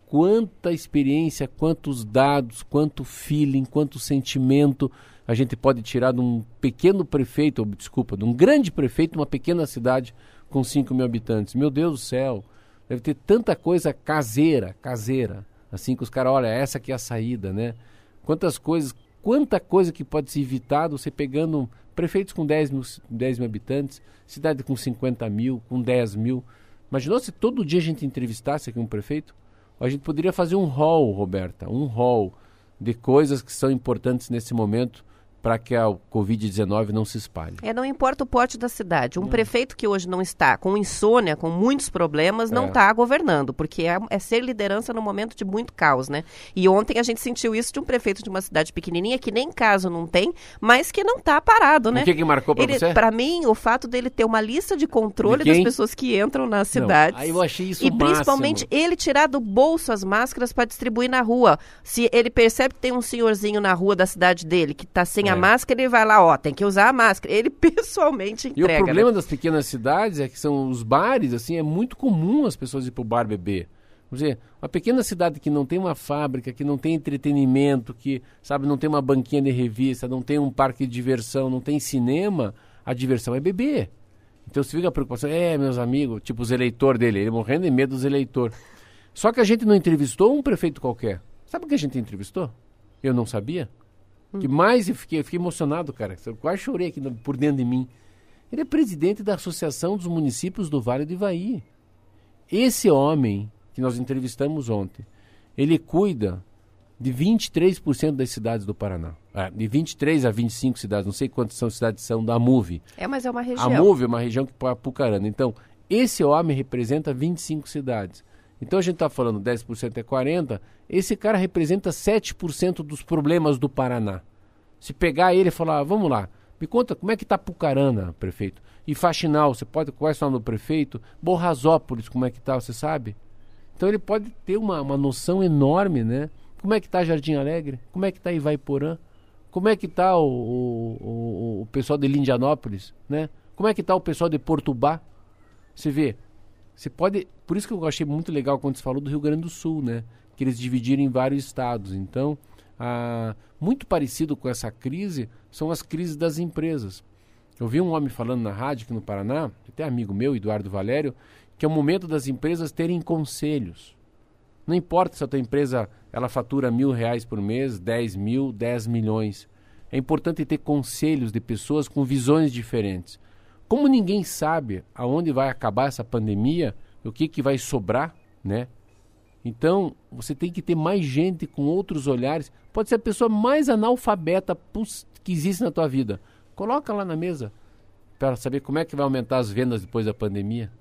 quanta experiência, quantos dados, quanto feeling, quanto sentimento a gente pode tirar de um pequeno prefeito, ou, desculpa, de um grande prefeito uma pequena cidade com 5 mil habitantes. Meu Deus do céu, deve ter tanta coisa caseira, caseira, assim que os caras, olha, essa aqui é a saída, né? Quantas coisas, quanta coisa que pode ser evitado você pegando prefeitos com 10 mil, 10 mil habitantes, cidade com 50 mil, com 10 mil. Imaginou se todo dia a gente entrevistasse aqui um prefeito? A gente poderia fazer um hall, Roberta, um hall de coisas que são importantes nesse momento para que a Covid-19 não se espalhe. É, não importa o porte da cidade. Um prefeito que hoje não está com insônia, com muitos problemas, não É. está governando, porque é, é ser liderança no momento de muito caos, né? E ontem a gente sentiu isso de um prefeito de uma cidade pequenininha que nem caso não tem, mas que não está parado, né? O que, que marcou para você? pra mim, o fato dele ter uma lista de controle De das pessoas que entram nas cidades. aí eu achei isso E máximo. principalmente ele tirar do bolso as máscaras para distribuir na rua. Se ele percebe que tem um senhorzinho na rua da cidade dele que tá sem É. a máscara, ele vai lá, ó, tem que usar a máscara. Ele *laughs* pessoalmente E entrega. o problema né? das pequenas cidades é que são os bares, assim, é muito comum as pessoas ir pro bar beber. Vamos dizer, uma pequena cidade que não tem uma fábrica, que não tem entretenimento, que, sabe, não tem uma banquinha de revista, não tem um parque de diversão, não tem cinema, a diversão é beber. Então você fica a preocupação, é, meus amigos, tipo os eleitores dele, ele morrendo de medo dos eleitores. Só que a gente não entrevistou um prefeito qualquer. Sabe o que a gente entrevistou? Eu não sabia. Que mais eu fiquei, eu fiquei emocionado, cara. Eu quase chorei aqui por dentro de mim. Ele é presidente da Associação dos Municípios do Vale do Ivaí. Esse homem que nós entrevistamos ontem, ele cuida de 23% das cidades do Paraná. Ah, de 23 a 25 cidades, não sei quantas são cidades são da MUVE. É, mas é uma A região. MUVE é uma região que põe Apucarana. Então, esse homem representa 25 cidades. Então a gente está falando 10% é 40, esse cara representa 7% dos problemas do Paraná. Se pegar ele e falar, ah, vamos lá, me conta como é que está Apucarana, prefeito? E Faxinal, você pode, qual é o nome do prefeito? Borrasópolis, como é que está, você sabe? Então ele pode ter uma, uma noção enorme, né? Como é que está Jardim Alegre? Como é que está Ivaiporã? Como é que está o, o, o, o pessoal de Lindianópolis, né? Como é que está o pessoal de Portubá? Você vê, você pode... Por isso que eu achei muito legal quando você falou do Rio Grande do Sul, né? Que eles dividiram em vários estados. Então, ah, muito parecido com essa crise são as crises das empresas. Eu vi um homem falando na rádio aqui no Paraná, até amigo meu, Eduardo Valério, que é o momento das empresas terem conselhos. Não importa se a tua empresa ela fatura mil reais por mês, 10 mil, 10 milhões. É importante ter conselhos de pessoas com visões diferentes. Como ninguém sabe aonde vai acabar essa pandemia, o que, que vai sobrar, né? Então, você tem que ter mais gente com outros olhares. Pode ser a pessoa mais analfabeta que existe na tua vida. Coloca lá na mesa para saber como é que vai aumentar as vendas depois da pandemia.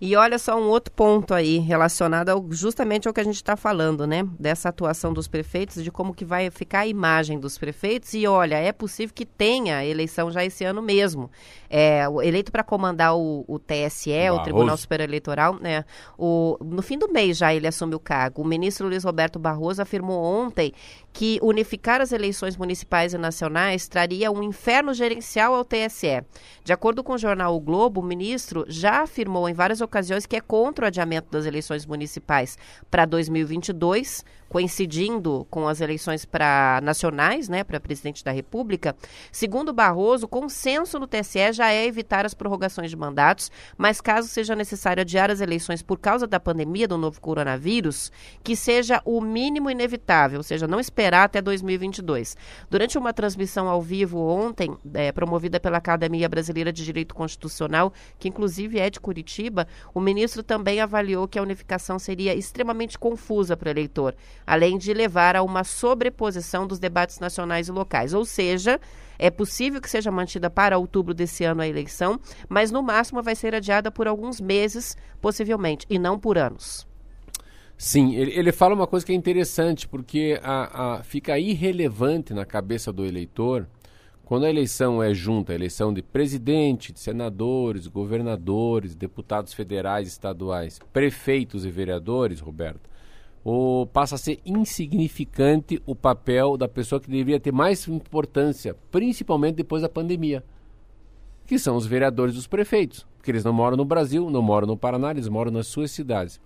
E olha só um outro ponto aí, relacionado ao- justamente ao que a gente está falando, né? Dessa atuação dos prefeitos, de como que vai ficar a imagem dos prefeitos. E olha, é possível que tenha eleição já esse ano mesmo. É, o eleito para comandar o, o TSE, o Barroso. Tribunal Superior Eleitoral, né? O, no fim do mês já ele assume o cargo. O ministro Luiz Roberto Barroso afirmou ontem que unificar as eleições municipais e nacionais traria um inferno gerencial ao TSE. De acordo com o jornal O Globo, o ministro já afirmou em várias ocasiões que é contra o adiamento das eleições municipais para 2022, coincidindo com as eleições para nacionais, né, para presidente da República. Segundo Barroso, o consenso no TSE já é evitar as prorrogações de mandatos, mas caso seja necessário adiar as eleições por causa da pandemia do novo coronavírus, que seja o mínimo inevitável, ou seja, não esperar até 2022. Durante uma transmissão ao vivo ontem, eh, promovida pela Academia Brasileira de Direito Constitucional, que inclusive é de Curitiba, o ministro também avaliou que a unificação seria extremamente confusa para o eleitor, além de levar a uma sobreposição dos debates nacionais e locais. Ou seja, é possível que seja mantida para outubro desse ano a eleição, mas no máximo vai ser adiada por alguns meses, possivelmente, e não por anos. Sim, ele, ele fala uma coisa que é interessante, porque a, a- fica irrelevante na cabeça do eleitor quando a eleição é junta, a eleição de presidente, de senadores, governadores, deputados federais, estaduais, prefeitos e vereadores, Roberto, o, passa a ser insignificante o papel da pessoa que deveria ter mais importância, principalmente depois da pandemia, que são os vereadores e os prefeitos, porque eles não moram no Brasil, não moram no Paraná, eles moram nas suas cidades.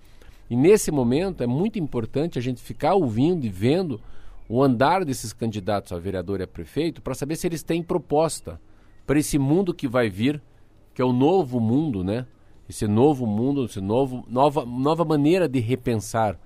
E nesse momento é muito importante a gente ficar ouvindo e vendo o andar desses candidatos a vereador e a prefeito para saber se eles têm proposta para esse mundo que vai vir, que é o novo mundo, né? Esse novo mundo, esse novo nova nova maneira de repensar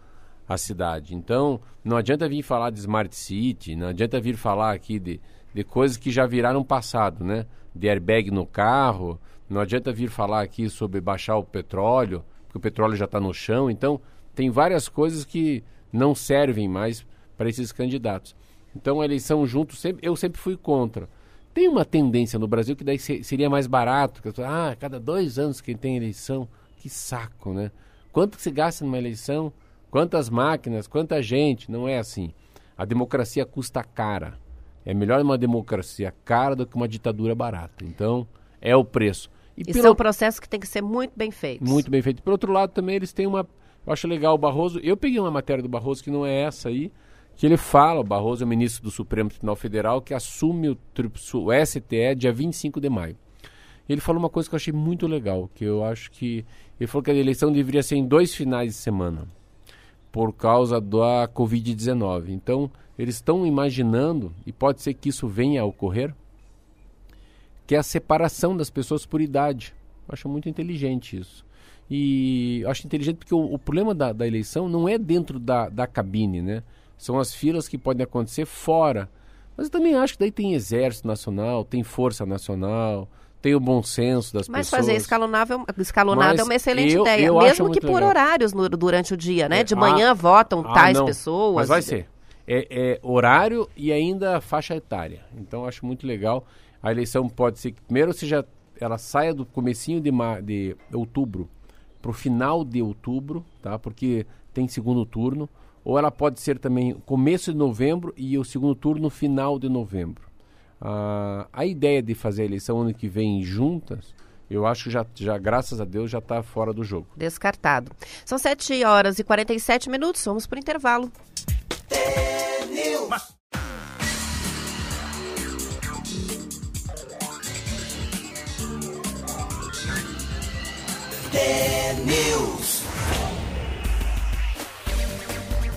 a cidade. Então, não adianta vir falar de Smart City, não adianta vir falar aqui de, de coisas que já viraram passado, né? De airbag no carro, não adianta vir falar aqui sobre baixar o petróleo, porque o petróleo já está no chão. Então, tem várias coisas que não servem mais para esses candidatos. Então, a eleição junto, sempre, eu sempre fui contra. Tem uma tendência no Brasil que daí se- seria mais barato. Que ah, cada dois anos que tem eleição. Que saco, né? Quanto que se gasta numa eleição? Quantas máquinas? Quanta gente? Não é assim. A democracia custa cara. É melhor uma democracia cara do que uma ditadura barata. Então, é o preço. E pelo- são processos que têm que ser muito bem feitos. muito bem feito. Por outro lado, também eles têm uma. Eu acho legal o Barroso. Eu peguei uma matéria do Barroso que não é essa aí, que ele fala, o Barroso é o ministro do Supremo Tribunal Federal, que assume o, o STE dia 25 de maio. Ele falou uma coisa que eu achei muito legal, que eu acho que. Ele falou que a eleição deveria ser em dois finais de semana, por causa da Covid-19. Então, eles estão imaginando, e pode ser que isso venha a ocorrer, que é a separação das pessoas por idade. Eu acho muito inteligente isso. E acho inteligente porque o, o problema da, da eleição não é dentro da, da cabine, né? São as filas que podem acontecer fora. Mas eu também acho que daí tem exército nacional, tem força nacional, tem o bom senso das Mas pessoas. fazer escalonável, escalonado Mas é uma excelente eu- ideia. eu Mesmo que por legal. horários no- durante o dia, né? É, De ah, manhã votam Ah, tais não. pessoas. Mas vai ser. É, é horário e ainda faixa etária. Então acho muito legal. A eleição pode ser que primeiro seja ela saia do comecinho de, de outubro para o final de outubro, tá? Porque tem segundo turno. Ou ela pode ser também começo de novembro e o segundo turno final de novembro. Ah, a ideia de fazer a eleição ano que vem juntas, eu acho que já, já graças a Deus, já está fora do jogo. Descartado. São 7 horas e 47 minutos. Vamos para o intervalo. News.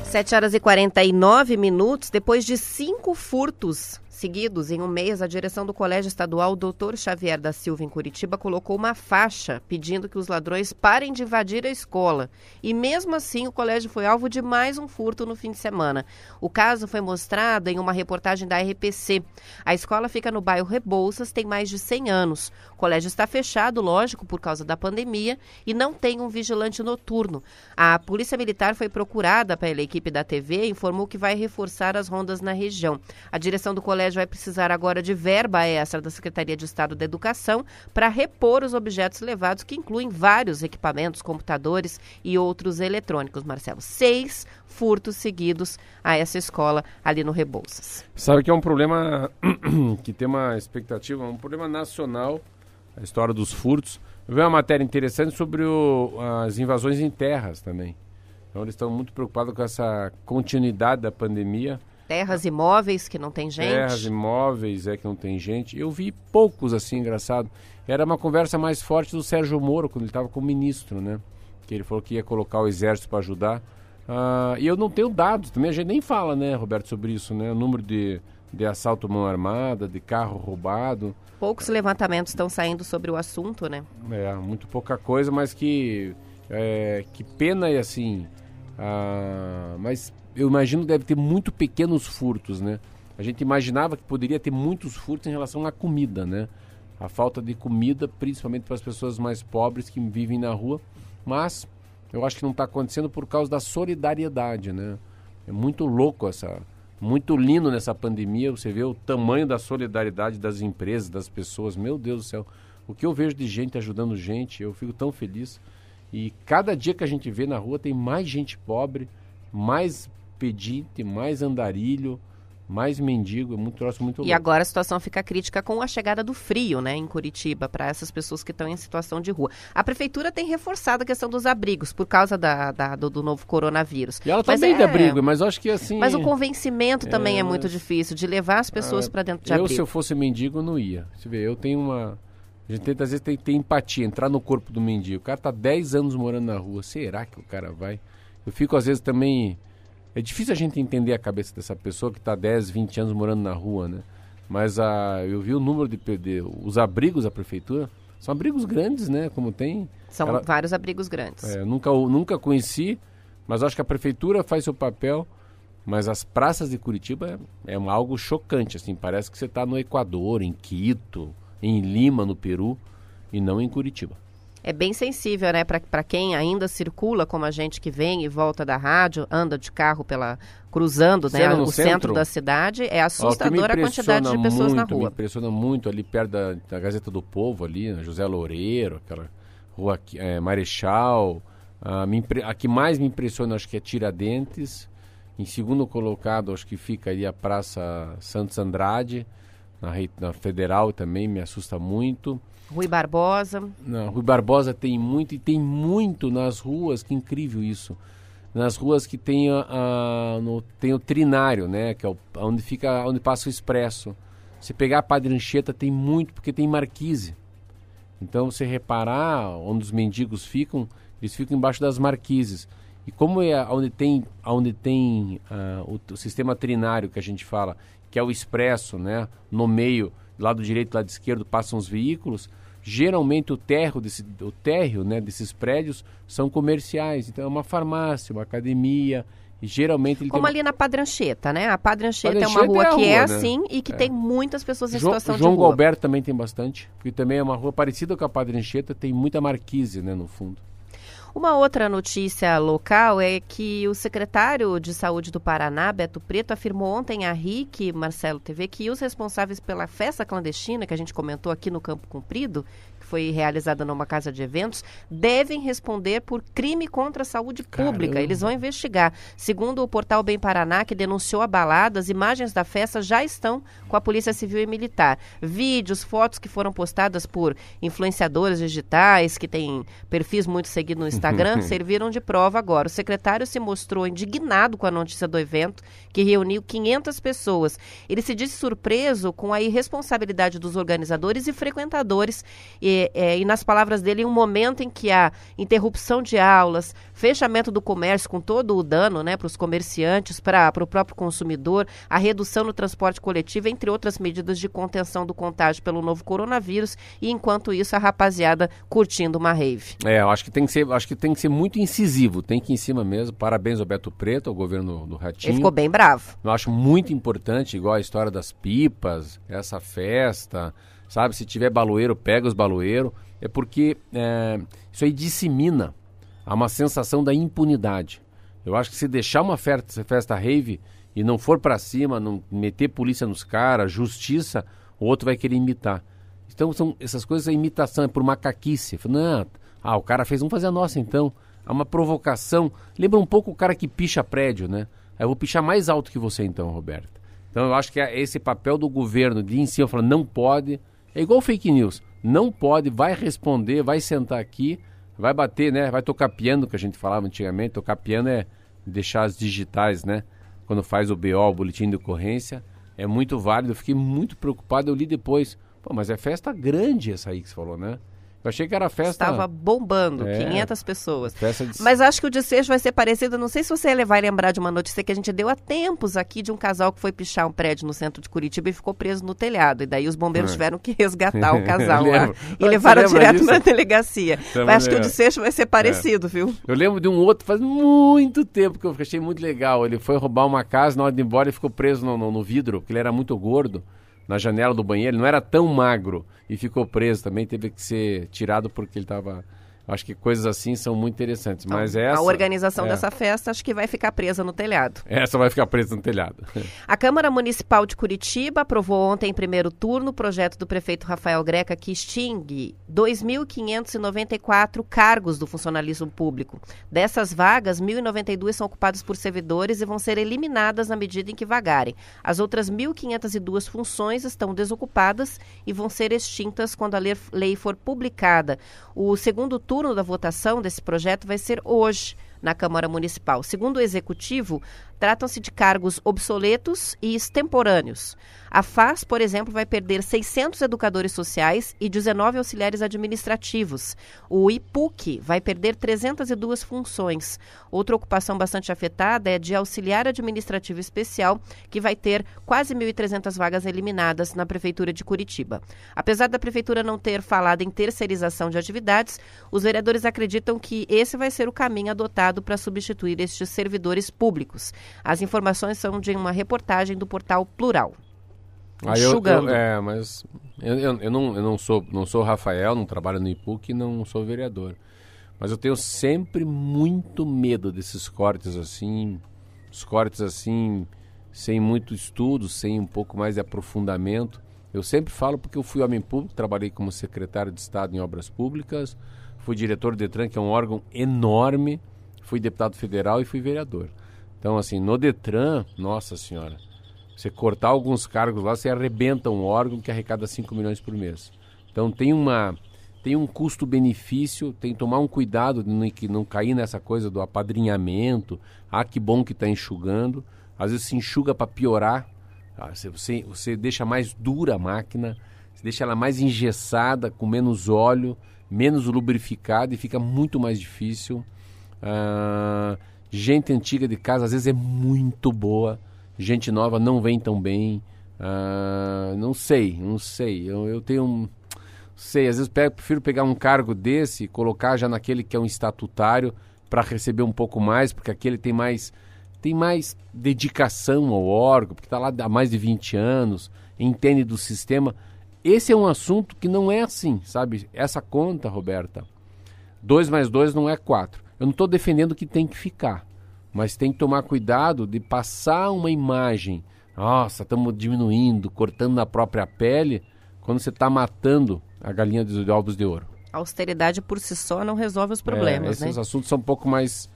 7 horas e 49 minutos. Depois de cinco furtos seguidos em um mês, a direção do Colégio Estadual Dr. Xavier da Silva, em Curitiba, colocou uma faixa pedindo que os ladrões parem de invadir a escola. E mesmo assim, o colégio foi alvo de mais um furto no fim de semana. O caso foi mostrado em uma reportagem da RPC. A escola fica no bairro Rebouças, tem mais de 100 anos. O colégio está fechado, lógico, por causa da pandemia, e não tem um vigilante noturno. A Polícia Militar foi procurada pela equipe da TV e informou que vai reforçar as rondas na região. A direção do colégio vai precisar agora de verba extra da Secretaria de Estado da Educação para repor os objetos levados, que incluem vários equipamentos, computadores e outros eletrônicos. Marcelo, seis furtos seguidos a essa escola ali no Rebouças. Sabe que é um problema *clears throat* que tem uma expectativa, um problema nacional, a história dos furtos. Eu vi uma matéria interessante sobre o- as invasões em terras também. Então eles estão muito preocupados com essa continuidade da pandemia. Terras imóveis que não tem gente. Terras, imóveis, é que não tem gente. Eu vi poucos assim, engraçado. Era uma conversa mais forte do Sérgio Moro, quando ele estava como ministro, né? Que ele falou que ia colocar o exército para ajudar. Ah, e eu não tenho dados, também a gente nem fala, né, Roberto, sobre isso, né? O número de, de assalto mão armada, de carro roubado. Poucos levantamentos estão saindo sobre o assunto, né? É, muito pouca coisa, mas que. é, que pena e assim. ah, mas eu imagino que deve ter muito pequenos furtos, né? A gente imaginava que poderia ter muitos furtos em relação à comida, né? A falta de comida, principalmente para as pessoas mais pobres que vivem na rua. Mas eu acho que não está acontecendo por causa da solidariedade, né? É muito louco essa. Muito lindo nessa pandemia você vê o tamanho da solidariedade das empresas, das pessoas. Meu Deus do céu. O que eu vejo de gente ajudando gente, eu fico tão feliz. E cada dia que a gente vê na rua tem mais gente pobre, mais pedinte, mais andarilho, mais mendigo, é muito troço muito E louco. agora a situação fica crítica com a chegada do frio, né, em Curitiba, para essas pessoas que estão em situação de rua. A prefeitura tem reforçado a questão dos abrigos por causa da, da- do, do novo coronavírus. E ela tá Mas bem é- de abrigo, mas eu acho que assim. Mas o convencimento também é, É, muito difícil de levar as pessoas Ah, para dentro de eu, abrigo. se eu fosse mendigo, eu não ia. Você vê, eu tenho uma. A gente tenta, às vezes, ter, ter empatia, entrar no corpo do mendigo. O cara tá 10 anos morando na rua. Será que o cara vai? Eu fico, às vezes, também. É difícil a gente entender a cabeça dessa pessoa que tá 10, 20 anos morando na rua, né? Mas a, eu vi o número de, de. Os abrigos da prefeitura. São abrigos grandes, né? Como tem. São ela- vários abrigos grandes. É, nunca, nunca conheci, mas acho que a prefeitura faz seu papel. Mas as praças de Curitiba é, é algo chocante, assim. Parece que você está no Equador, em Quito, em Lima, no Peru, e não em Curitiba. É bem sensível, né, para quem ainda circula, como a gente que vem e volta da rádio, anda de carro pela cruzando, né, o centro? centro? da cidade, é Ó, me assustadora a quantidade de pessoas muito, na Me rua. impressiona muito ali perto da, da Gazeta do Povo, ali, na José Loureiro, aquela rua é, Marechal. Ah, me impre- a que mais me impressiona, acho que é Tiradentes. Em segundo colocado, acho que fica ali a Praça Santos Andrade, na, na Federal também, me assusta muito. Rui Barbosa, Na Rui Barbosa tem muito, e tem muito nas ruas, que incrível isso. Nas ruas que tem, a, a- no- tem o trinário, né? Que é o, onde, fica, onde passa o expresso. Se pegar a Padre Anchieta tem muito, porque tem marquise. Então, você reparar onde os mendigos ficam, eles ficam embaixo das marquises. E como é onde tem, onde tem ah, o, o sistema trinário que a gente fala, que é o expresso, né? No meio, lado direito e lado esquerdo, passam os veículos. Geralmente o térreo, desse, o térreo né, desses prédios são comerciais. Então é uma farmácia, uma academia. E geralmente ele como tem ali na Padrancheta, né? A Padrancheta é uma Padre rua Anchieta é a que é rua, né? assim e que É. tem muitas pessoas em João, situação João de rua. Galberto também tem bastante, porque também é uma rua parecida com a Padre Anchieta, tem muita marquise, né, no fundo. Uma outra notícia local é que o secretário de Saúde do Paraná, Beto Preto, afirmou ontem à RIC, Marcelo TV, que os responsáveis pela festa clandestina que a gente comentou aqui no Campo Comprido, que foi realizada numa casa de eventos, devem responder por crime contra a saúde pública. Caramba. Eles vão investigar. Segundo o portal Bem Paraná, que denunciou a balada, as imagens da festa já estão com a Polícia Civil e Militar. Vídeos, fotos que foram postadas por influenciadores digitais, que têm perfis muito seguidos no Instagram, *laughs* serviram de prova agora. O secretário se mostrou indignado com a notícia do evento, que reuniu 500 pessoas. Ele se disse surpreso com a irresponsabilidade dos organizadores e frequentadores. E, é, e nas palavras dele, em um momento em que há interrupção de aulas, fechamento do comércio com todo o dano né, para os comerciantes, para o próprio consumidor, a redução no transporte coletivo, entre outras medidas de contenção do contágio pelo novo coronavírus, e enquanto isso a rapaziada curtindo uma rave. É, eu acho que tem que ser, acho que tem que ser muito incisivo, tem que ir em cima mesmo. Parabéns ao Beto Preto, ao governo do Ratinho. Ele ficou bem bravo. Eu acho muito importante, igual a história das pipas, essa festa, sabe? Se tiver baloeiro, pega os baloeiros. É porque é, isso aí dissemina há uma sensação da impunidade. Eu acho que se deixar uma festa, festa rave e não for pra cima, não meter polícia nos caras, justiça, o outro vai querer imitar. Então são essas coisas, a imitação é por macaquice. Não, ah, o cara fez, vamos fazer a nossa então. Há uma provocação. Lembra um pouco o cara que picha prédio, né? Aí Eu vou pichar mais alto que você então, Roberta. Então eu acho que é esse papel do governo de em cima, falar, não pode. É igual fake news. Não pode, vai responder, vai sentar aqui, vai bater, né? Vai tocar piano, que a gente falava antigamente. Tocar piano é deixar as digitais, né? Quando faz o BO, o boletim de ocorrência. É muito válido. Eu fiquei muito preocupado, eu li depois. Pô, mas é festa grande essa aí que você falou, né? Eu achei que era festa. Estava bombando, É. 500 pessoas. Festa de... Mas acho que o desfecho vai ser parecido. Não sei se você vai lembrar de uma notícia que a gente deu há tempos aqui de um casal que foi pichar um prédio no centro de Curitiba e ficou preso no telhado. E daí os bombeiros É. tiveram que resgatar o *laughs* casal lá. E levaram direto disso? na delegacia. Mas acho que o desfecho vai ser parecido, viu? Eu lembro de um outro faz muito tempo que eu achei muito legal. Ele foi roubar uma casa, na hora de ir embora, ele ficou preso no, no- no vidro, porque ele era muito gordo, na janela do banheiro. Ele não era tão magro e ficou preso também. Teve que ser tirado porque ele estava. Acho que coisas assim são muito interessantes. Mas essa. a organização é, dessa festa acho que vai ficar presa no telhado. Essa vai ficar presa no telhado. *laughs* A Câmara Municipal de Curitiba aprovou ontem, em primeiro turno, o projeto do prefeito Rafael Greca que extingue 2.594 cargos do funcionalismo público. Dessas vagas, 1.092 são ocupadas por servidores e vão ser eliminadas na medida em que vagarem. As outras 1.502 funções estão desocupadas e vão ser extintas quando a lei for publicada. O segundo turno da votação desse projeto vai ser hoje na Câmara Municipal. Segundo o Executivo, tratam-se de cargos obsoletos e extemporâneos. A FAS, por exemplo, vai perder 600 educadores sociais e 19 auxiliares administrativos. O IPUC vai perder 302 funções. Outra ocupação bastante afetada é de auxiliar administrativo especial, que vai ter quase 1.300 vagas eliminadas na Prefeitura de Curitiba. Apesar da Prefeitura não ter falado em terceirização de atividades, os vereadores acreditam que esse vai ser o caminho adotado para substituir estes servidores públicos. As informações são de uma reportagem do portal Plural. Aí eu- eu, é, mas eu, eu, eu não, eu não sou não sou Rafael, não trabalho no IPUC, não sou vereador. Mas eu tenho sempre muito medo desses cortes assim, os cortes assim, sem muito estudo, sem um pouco mais de aprofundamento. Eu sempre falo porque eu fui homem público, trabalhei como secretário de Estado em Obras Públicas, fui diretor do Detran, que é um órgão enorme, fui deputado federal e fui vereador. Então, assim, no Detran, nossa senhora, você cortar alguns cargos lá, você arrebenta um órgão que arrecada 5 milhões por mês. Então tem uma tem um custo-benefício, tem que tomar um cuidado de que não cair nessa coisa do apadrinhamento. Ah, que bom que está enxugando. Às vezes se enxuga para piorar. Ah, você, você, você deixa mais dura a máquina, você deixa ela mais engessada, com menos óleo, menos lubrificada e fica muito mais difícil. Ah, gente antiga de casa às vezes é muito boa, gente nova não vem tão bem. Ah, não sei, não sei. Eu, eu tenho um. Sei, às vezes pego- prefiro pegar um cargo desse e colocar já naquele que é um estatutário para receber um pouco mais, porque aquele tem mais tem mais dedicação ao órgão, porque está lá há mais de 20 anos, entende do sistema. Esse é um assunto que não é assim, sabe? Essa conta, Roberta, 2 mais 2 não é 4. Eu não estou defendendo que tem que ficar, mas tem que tomar cuidado de passar uma imagem. Nossa, estamos diminuindo, cortando na própria pele, quando você está matando a galinha dos ovos de ouro. A austeridade por si só não resolve os É, problemas, né? esses assuntos são um pouco mais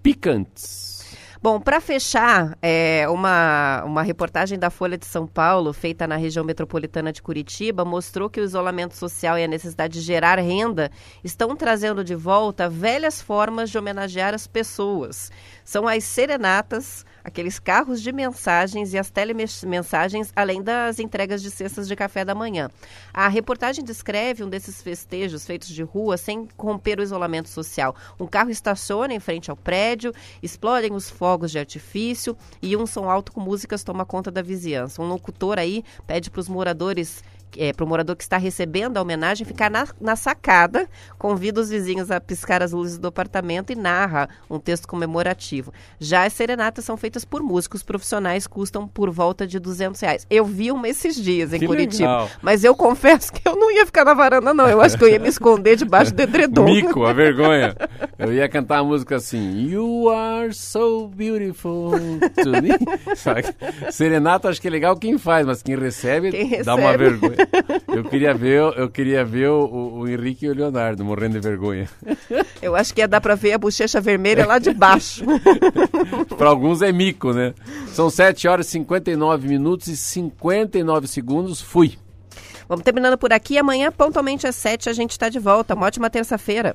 picantes. Bom, para fechar, é, uma, uma reportagem da Folha de São Paulo, feita na região metropolitana de Curitiba, mostrou que o isolamento social e a necessidade de gerar renda estão trazendo de volta velhas formas de homenagear as pessoas. São as serenatas, aqueles carros de mensagens e as telemensagens, além das entregas de cestas de café da manhã. A reportagem descreve um desses festejos feitos de rua sem romper o isolamento social. Um carro estaciona em frente ao prédio, explodem os fogos de artifício e um som alto com músicas toma conta da vizinhança. Um locutor aí pede para os moradores para o morador que está recebendo a homenagem ficar na, na sacada, convida os vizinhos a piscar as luzes do apartamento e narra um texto comemorativo. Já as serenatas são feitas por músicos profissionais, custam por volta de 200 reais. Eu vi uma esses dias em Que Curitiba, legal. mas eu confesso que eu não ia ficar na varanda não, eu acho que eu ia me esconder debaixo do edredom. Mico, a vergonha. Eu ia cantar a música assim, You are so beautiful to me. *laughs* Serenata acho que é legal quem faz, mas quem recebe, Quem dá uma recebe. vergonha. *laughs* Eu queria ver, eu queria ver o, o Henrique e o Leonardo morrendo de vergonha. *laughs* Eu acho que ia dar para ver a bochecha vermelha lá de *laughs* baixo. Para alguns é mico, né? São 7 horas e 59 minutos e 59 segundos. Fui. Vamos terminando por aqui. Amanhã, pontualmente às 7, a gente está de volta. Uma ótima terça-feira.